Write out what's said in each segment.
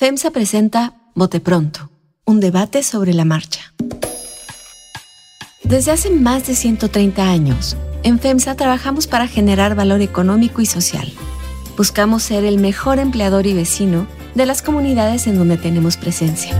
FEMSA presenta Bote Pronto, un debate sobre la marcha. Desde hace más de 130 años, en FEMSA trabajamos para generar valor económico y social. Buscamos ser el mejor empleador y vecino de las comunidades en donde tenemos presencia.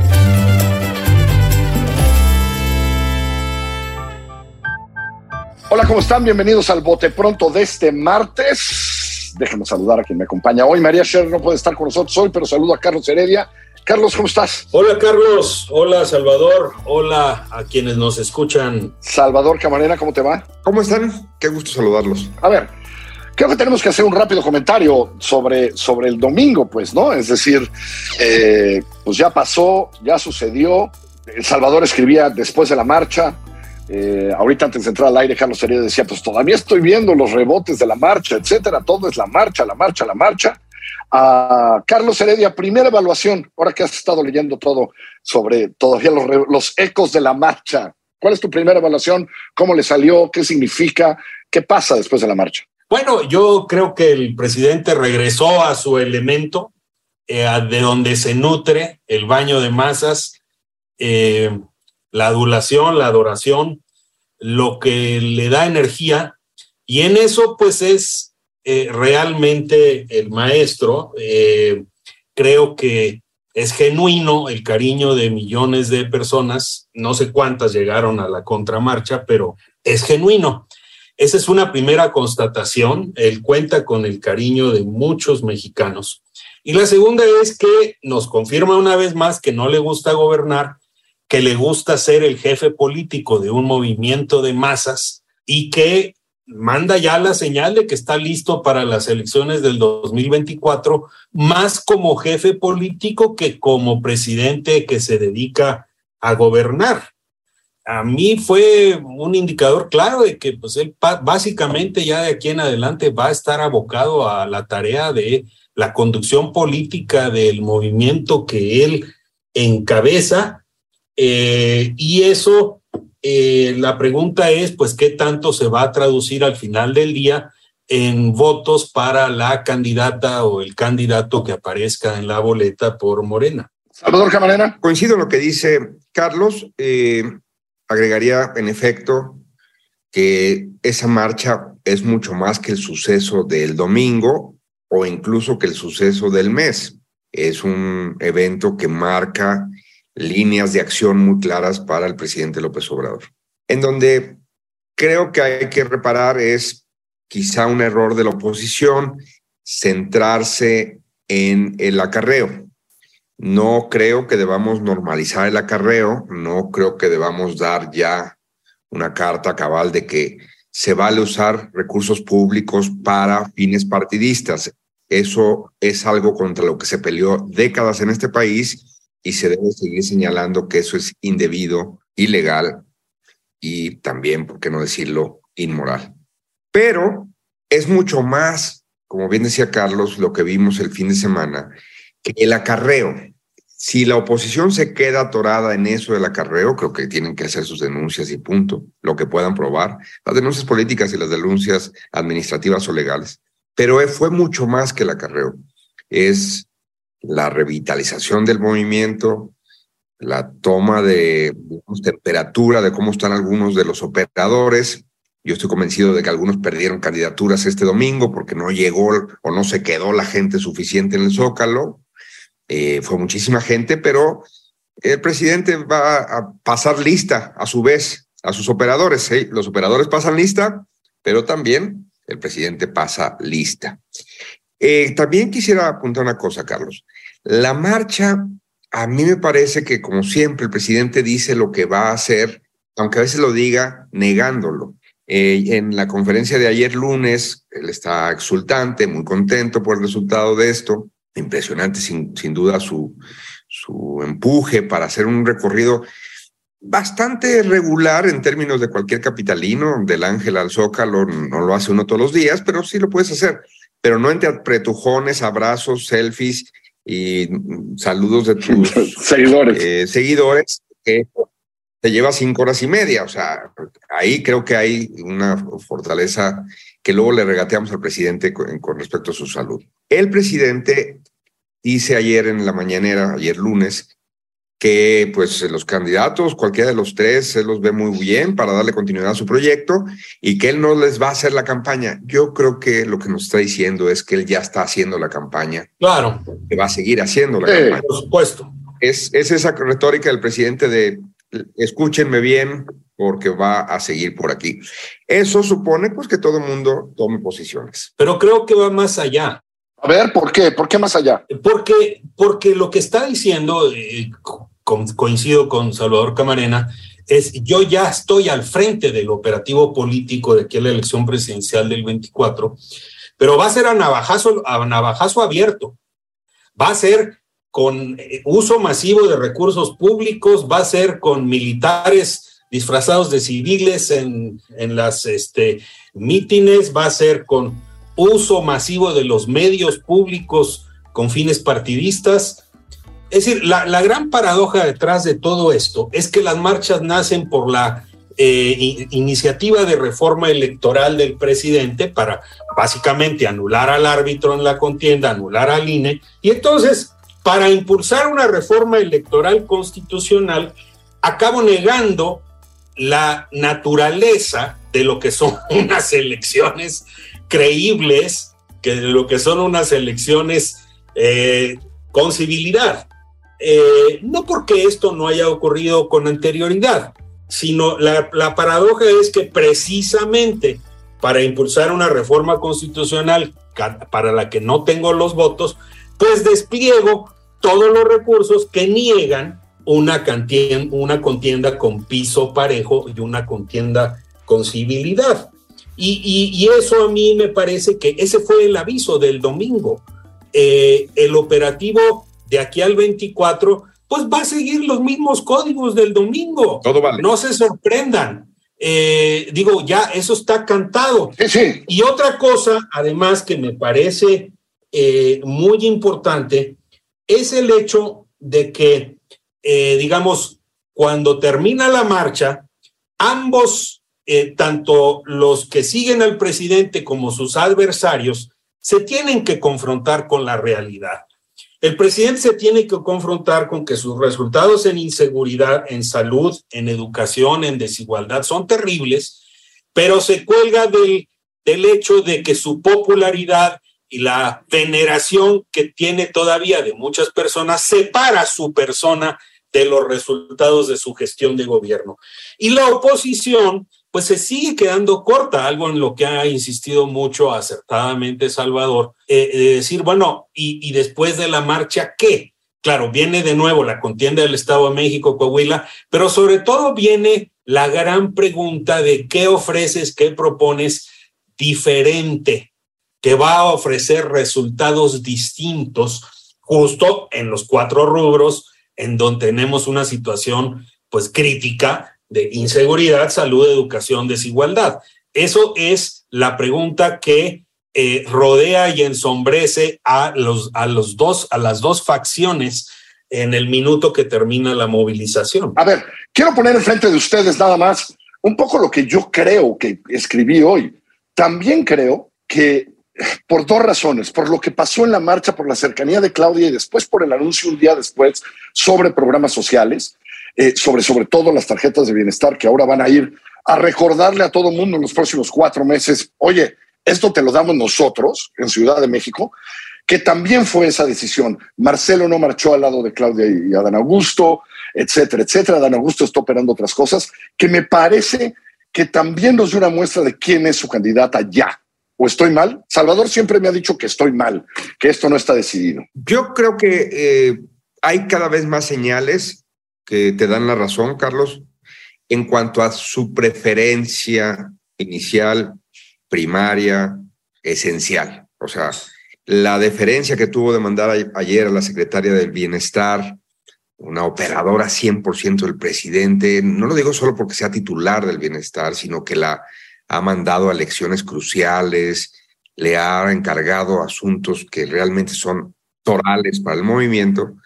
Hola, ¿cómo están? Bienvenidos al Bote Pronto de este martes. Déjenme saludar a quien me acompaña hoy. María Sher no puede estar con nosotros hoy, pero saludo a Carlos Heredia. Carlos, ¿cómo estás? Hola, Carlos. Hola, Salvador. Hola a quienes nos escuchan. Salvador Camarena, ¿cómo te va? ¿Cómo están? Qué gusto saludarlos. A ver, creo que tenemos que hacer un rápido comentario sobre, sobre el domingo, pues, ¿no? Es decir, eh, pues ya pasó, ya sucedió. El Salvador escribía después de la marcha, eh, ahorita antes de entrar al aire, Carlos Heredia decía, pues todavía estoy viendo los rebotes de la marcha, etcétera, todo es la marcha, la marcha, la marcha. A Carlos Heredia, primera evaluación, ahora que has estado leyendo todo sobre todavía los, los ecos de la marcha. ¿Cuál es tu primera evaluación? ¿Cómo le salió? ¿Qué significa? ¿Qué pasa después de la marcha? Bueno, yo creo que el presidente regresó a su elemento, eh, de donde se nutre el baño de masas. Eh, la adulación, la adoración, lo que le da energía. Y en eso, pues es eh, realmente el maestro. Eh, creo que es genuino el cariño de millones de personas. No sé cuántas llegaron a la contramarcha, pero es genuino. Esa es una primera constatación. Él cuenta con el cariño de muchos mexicanos. Y la segunda es que nos confirma una vez más que no le gusta gobernar que le gusta ser el jefe político de un movimiento de masas y que manda ya la señal de que está listo para las elecciones del 2024, más como jefe político que como presidente que se dedica a gobernar. A mí fue un indicador claro de que pues él básicamente ya de aquí en adelante va a estar abocado a la tarea de la conducción política del movimiento que él encabeza eh, y eso, eh, la pregunta es, pues, ¿qué tanto se va a traducir al final del día en votos para la candidata o el candidato que aparezca en la boleta por Morena? Salvador Camarena. Coincido en lo que dice Carlos. Eh, agregaría, en efecto, que esa marcha es mucho más que el suceso del domingo o incluso que el suceso del mes. Es un evento que marca líneas de acción muy claras para el presidente López Obrador. En donde creo que hay que reparar es quizá un error de la oposición centrarse en el acarreo. No creo que debamos normalizar el acarreo, no creo que debamos dar ya una carta cabal de que se vale usar recursos públicos para fines partidistas. Eso es algo contra lo que se peleó décadas en este país y se debe seguir señalando que eso es indebido, ilegal y también, por qué no decirlo, inmoral. Pero es mucho más, como bien decía Carlos, lo que vimos el fin de semana, que el acarreo. Si la oposición se queda atorada en eso del acarreo, creo que tienen que hacer sus denuncias y punto, lo que puedan probar, las denuncias políticas y las denuncias administrativas o legales. Pero fue mucho más que el acarreo. Es la revitalización del movimiento, la toma de temperatura de cómo están algunos de los operadores. Yo estoy convencido de que algunos perdieron candidaturas este domingo porque no llegó o no se quedó la gente suficiente en el Zócalo. Eh, fue muchísima gente, pero el presidente va a pasar lista a su vez a sus operadores. Los operadores pasan lista, pero también el presidente pasa lista. Eh, también quisiera apuntar una cosa, Carlos. La marcha, a mí me parece que, como siempre, el presidente dice lo que va a hacer, aunque a veces lo diga negándolo. Eh, en la conferencia de ayer lunes, él está exultante, muy contento por el resultado de esto. Impresionante, sin, sin duda, su, su empuje para hacer un recorrido bastante regular en términos de cualquier capitalino, del Ángel al Zócalo, no lo hace uno todos los días, pero sí lo puedes hacer pero no entre apretujones, abrazos, selfies y saludos de tus seguidores. Eh, seguidores que te lleva cinco horas y media. O sea, ahí creo que hay una fortaleza que luego le regateamos al presidente con, con respecto a su salud. El presidente dice ayer en la mañanera, ayer lunes, que pues los candidatos, cualquiera de los tres, se los ve muy bien para darle continuidad a su proyecto y que él no les va a hacer la campaña. Yo creo que lo que nos está diciendo es que él ya está haciendo la campaña. Claro. Que va a seguir haciendo la campaña. Por supuesto. Es, es esa retórica del presidente de escúchenme bien porque va a seguir por aquí. Eso supone pues que todo el mundo tome posiciones. Pero creo que va más allá. A ver, ¿por qué? ¿Por qué más allá? Porque, porque lo que está diciendo, eh, coincido con Salvador Camarena, es yo ya estoy al frente del operativo político de aquí a la elección presidencial del 24, pero va a ser a navajazo, a navajazo abierto. Va a ser con eh, uso masivo de recursos públicos, va a ser con militares disfrazados de civiles en, en las este, mítines, va a ser con uso masivo de los medios públicos con fines partidistas. Es decir, la, gran paradoja detrás de todo esto es que las marchas nacen por la eh, iniciativa de reforma electoral del presidente para básicamente anular al árbitro en la contienda, anular al INE, y entonces para impulsar una reforma electoral constitucional, acabo negando la naturaleza de lo que son unas elecciones creíbles, que de lo que son unas elecciones eh, con civilidad. Eh, no porque esto no haya ocurrido con anterioridad, sino la, la paradoja es que precisamente para impulsar una reforma constitucional para la que no tengo los votos, pues despliego todos los recursos que niegan una, una contienda con piso parejo y una contienda con civilidad. Y, eso a mí me parece que ese fue el aviso del domingo. Eh, el operativo de aquí al 24, pues va a seguir los mismos códigos del domingo. Todo vale. No se sorprendan. Eh, digo, ya eso está cantado. Y otra cosa, además, que me parece eh, muy importante, es el hecho de que, digamos, cuando termina la marcha, ambos eh, tanto los que siguen al presidente como sus adversarios se tienen que confrontar con la realidad. El presidente se tiene que confrontar con que sus resultados en inseguridad, en salud, en educación, en desigualdad son terribles, pero se cuelga del, del hecho de que su popularidad y la veneración que tiene todavía de muchas personas separa su persona de los resultados de su gestión de gobierno. Y la oposición pues se sigue quedando corta, algo en lo que ha insistido mucho acertadamente Salvador, eh, de decir, bueno, y, y, después de la marcha, ¿qué? Claro, viene de nuevo la contienda del Estado de México, Coahuila, pero sobre todo viene la gran pregunta de qué ofreces, qué propones diferente, que va a ofrecer resultados distintos justo en los cuatro rubros en donde tenemos una situación pues crítica de inseguridad, salud, educación, desigualdad. Eso es la pregunta que eh, rodea y ensombrece a, los, a, los dos, a las dos facciones en el minuto que termina la movilización. A ver, quiero poner enfrente de ustedes nada más un poco lo que yo creo que escribí hoy. También creo que por dos razones, por lo que pasó en la marcha, por la cercanía de Claudia y después por el anuncio un día después sobre programas sociales, eh, sobre, sobre todo las tarjetas de bienestar que ahora van a ir a recordarle a todo mundo en los próximos cuatro meses, oye, esto te lo damos nosotros en Ciudad de México, que también fue esa decisión. Marcelo no marchó al lado de Claudia y Adán Augusto, etcétera, etcétera. Adán Augusto está operando otras cosas que me parece que también nos dio una muestra de quién es su candidata ya. ¿O estoy mal? Salvador siempre me ha dicho que estoy mal, que esto no está decidido. Yo creo que eh, hay cada vez más señales que te dan la razón, Carlos, en cuanto a su preferencia inicial, primaria, esencial. O sea, la deferencia que tuvo de mandar ayer a la secretaria del Bienestar, una operadora 100% del presidente, no lo digo solo porque sea titular del Bienestar, sino que la ha mandado a elecciones cruciales, le ha encargado asuntos que realmente son torales para el movimiento.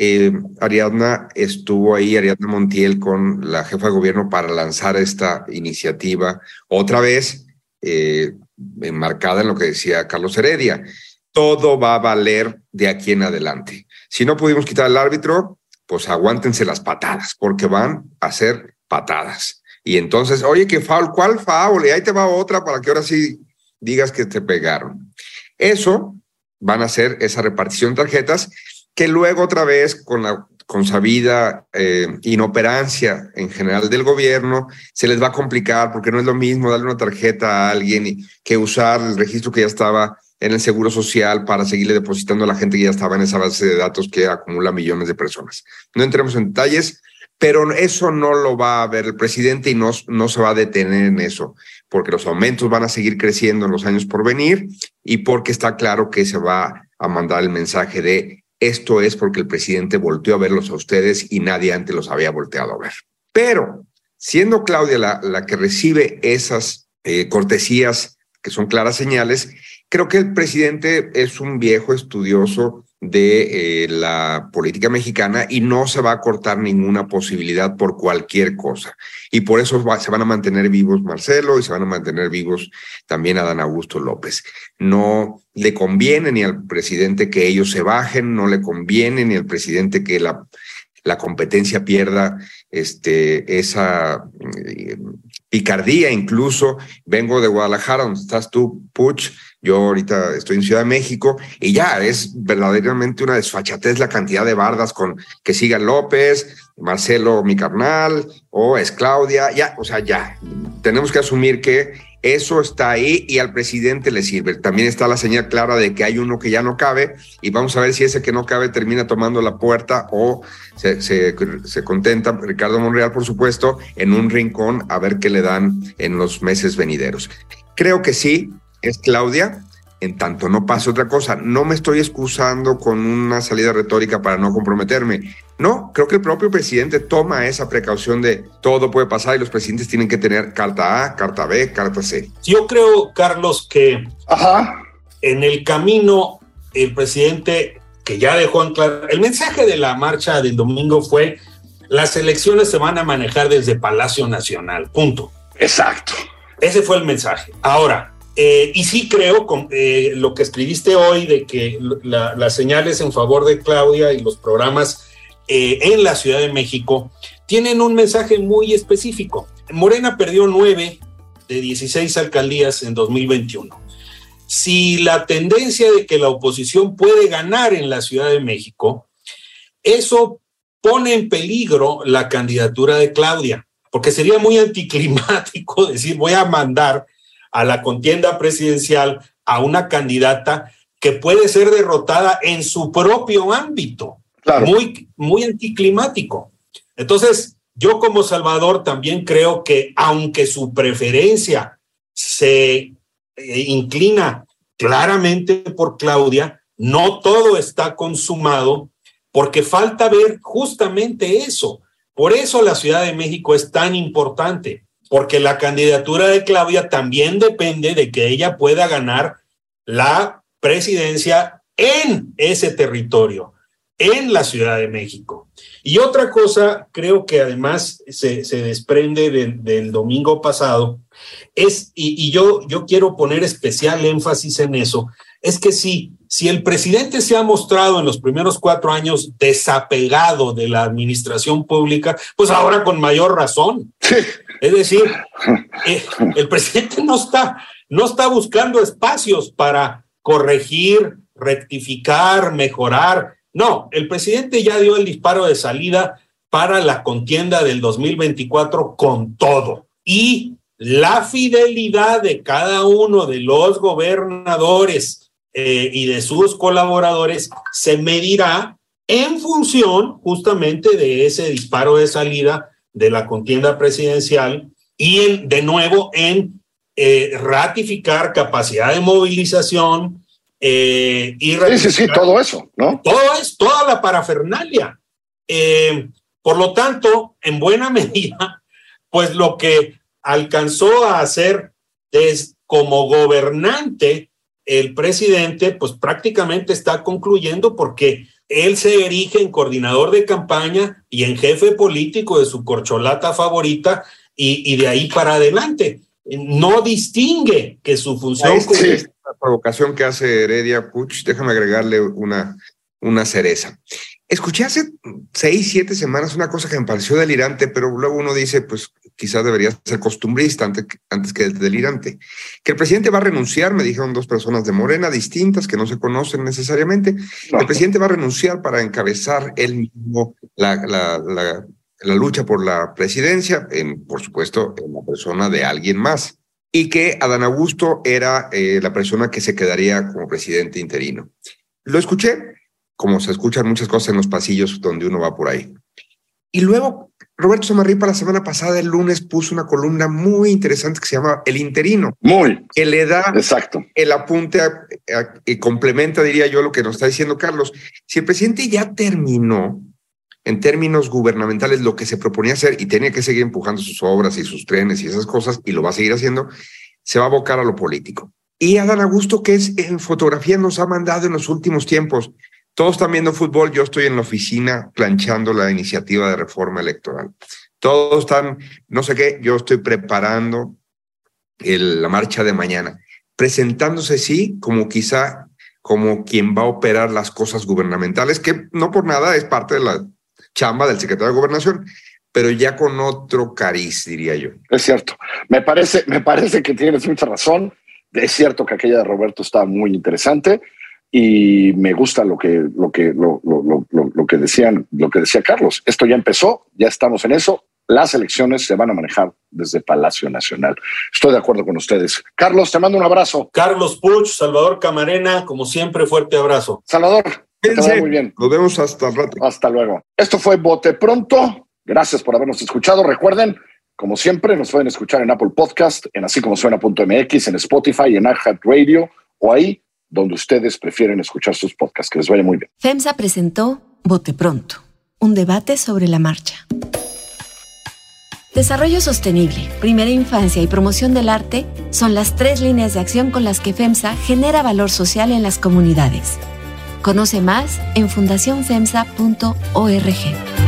Eh, Ariadna estuvo ahí, Ariadna Montiel, con la jefa de gobierno para lanzar esta iniciativa, otra vez eh, enmarcada en lo que decía Carlos Heredia. todo va a valer de aquí en adelante. Si no pudimos quitar al árbitro, pues aguántense las patadas, porque van a ser patadas. Y entonces, oye, qué foul, ¿cuál foul? Y ahí te va otra para que ahora sí digas que te pegaron. Eso van a ser esa repartición de tarjetas que luego otra vez con la con sabida eh, inoperancia en general del gobierno, se les va a complicar porque no es lo mismo darle una tarjeta a alguien que usar el registro que ya estaba en el Seguro Social para seguirle depositando a la gente que ya estaba en esa base de datos que acumula millones de personas. No entremos en detalles, pero eso no lo va a ver el presidente y no, no se va a detener en eso, porque los aumentos van a seguir creciendo en los años por venir y porque está claro que se va a mandar el mensaje de esto es porque el presidente volteó a verlos a ustedes y nadie antes los había volteado a ver. Pero siendo Claudia la, que recibe esas eh, cortesías que son claras señales, creo que el presidente es un viejo estudioso de eh, la política mexicana y no se va a cortar ninguna posibilidad por cualquier cosa. Y por eso se van a mantener vivos Marcelo y se van a mantener vivos también Adán Augusto López. No le conviene ni al presidente que ellos se bajen, no le conviene ni al presidente que la, la competencia pierda este, esa eh, picardía incluso. Vengo de Guadalajara, donde estás tú, Puch yo ahorita estoy en Ciudad de México y ya es verdaderamente una desfachatez la cantidad de bardas con que siga López, Marcelo, mi carnal, o es Claudia, ya, o sea, ya. Tenemos que asumir que eso está ahí y al presidente le sirve. También está la señal clara de que hay uno que ya no cabe y vamos a ver si ese que no cabe termina tomando la puerta o se, se, se, contenta, Ricardo Monreal, por supuesto, en un rincón a ver qué le dan en los meses venideros. Creo que sí, es Claudia, en tanto no pase otra cosa. No me estoy excusando con una salida retórica para no comprometerme. No, creo que el propio presidente toma esa precaución de todo puede pasar y los presidentes tienen que tener carta A, carta B, carta C. Yo creo, Carlos, que en el camino el presidente que ya dejó en claro, el mensaje de la marcha del domingo fue las elecciones se van a manejar desde Palacio Nacional, punto. Exacto. Ese fue el mensaje. Ahora, eh, y sí creo con eh, lo que escribiste hoy de que las señales en favor de Claudia y los programas eh, en la Ciudad de México tienen un mensaje muy específico. Morena perdió nueve de 16 alcaldías en 2021. Si la tendencia de que la oposición puede ganar en la Ciudad de México, eso pone en peligro la candidatura de Claudia, porque sería muy anticlimático decir voy a mandar a la contienda presidencial a una candidata que puede ser derrotada en su propio ámbito, muy, muy anticlimático. Entonces, yo como Salvador también creo que aunque su preferencia se eh, inclina claramente por Claudia, no todo está consumado porque falta ver justamente eso. Por eso la Ciudad de México es tan importante porque la candidatura de Claudia también depende de que ella pueda ganar la presidencia en ese territorio, en la Ciudad de México. Y otra cosa, creo que además se, desprende del domingo pasado, es, y, yo, yo quiero poner especial énfasis en eso, es que si, si el presidente se ha mostrado en los primeros cuatro años desapegado de la administración pública, pues ahora con mayor razón. Es decir, eh, el presidente no está, no está buscando espacios para corregir, rectificar, mejorar. No, el presidente ya dio el disparo de salida para la contienda del 2024 con todo. Y la fidelidad de cada uno de los gobernadores eh, y de sus colaboradores se medirá en función justamente de ese disparo de salida de la contienda presidencial y en, de nuevo en eh, ratificar capacidad de movilización eh, y sí, sí, todo eso, ¿no? Todo es, toda la parafernalia. Eh, por lo tanto, en buena medida, pues lo que alcanzó a hacer es como gobernante el presidente, pues prácticamente está concluyendo porque él se erige en coordinador de campaña y en jefe político de su corcholata favorita y, de ahí para adelante. No distingue que su función como la provocación que hace Heredia Puch, déjame agregarle una, una cereza. Escuché hace seis, siete semanas una cosa que me pareció delirante, pero luego uno dice, pues quizás debería ser costumbrista antes, antes que delirante. Que el presidente va a renunciar, me dijeron dos personas de Morena distintas que no se conocen necesariamente. El presidente va a renunciar para encabezar él mismo la, la, la, la lucha por la presidencia, en, por supuesto, en la persona de alguien más. Y que Adán Augusto era eh, la persona que se quedaría como presidente interino. Lo escuché, como se escuchan muchas cosas en los pasillos donde uno va por ahí. Y luego Roberto Samarripa la semana pasada, el lunes, puso una columna muy interesante que se llama El Interino. Muy. Que le da Exacto. el apunte y complementa, diría yo, lo que nos está diciendo Carlos. Si el presidente ya terminó, en términos gubernamentales, lo que se proponía hacer y tenía que seguir empujando sus obras y sus trenes y esas cosas, y lo va a seguir haciendo, se va a abocar a lo político. Y Adán Augusto, que es en fotografía, nos ha mandado en los últimos tiempos todos están viendo fútbol, yo estoy en la oficina planchando la iniciativa de reforma electoral. Todos están, no sé qué, yo estoy preparando el, la marcha de mañana, presentándose sí como quizá como quien va a operar las cosas gubernamentales, que no por nada es parte de la chamba del secretario de gobernación, pero ya con otro cariz, diría yo. Es cierto. Me parece, me parece que tienes mucha razón. Es cierto que aquella de Roberto está muy interesante y me gusta lo que, lo que, lo, lo, lo, lo, que decían, lo que decía Carlos. Esto ya empezó, ya estamos en eso. Las elecciones se van a manejar desde Palacio Nacional. Estoy de acuerdo con ustedes. Carlos, te mando un abrazo. Carlos Puch, Salvador Camarena, como siempre, fuerte abrazo. Salvador, que te vaya muy bien. Nos vemos hasta el rato. Hasta luego. Esto fue Bote Pronto. Gracias por habernos escuchado. Recuerden, como siempre, nos pueden escuchar en Apple Podcast, en así como suena.mx, en Spotify, en iHeart Radio o ahí donde ustedes prefieren escuchar sus podcasts. Que les vaya muy bien. FEMSA presentó Bote Pronto, un debate sobre la marcha. Desarrollo sostenible, primera infancia y promoción del arte son las tres líneas de acción con las que FEMSA genera valor social en las comunidades. Conoce más en fundacionfemsa.org.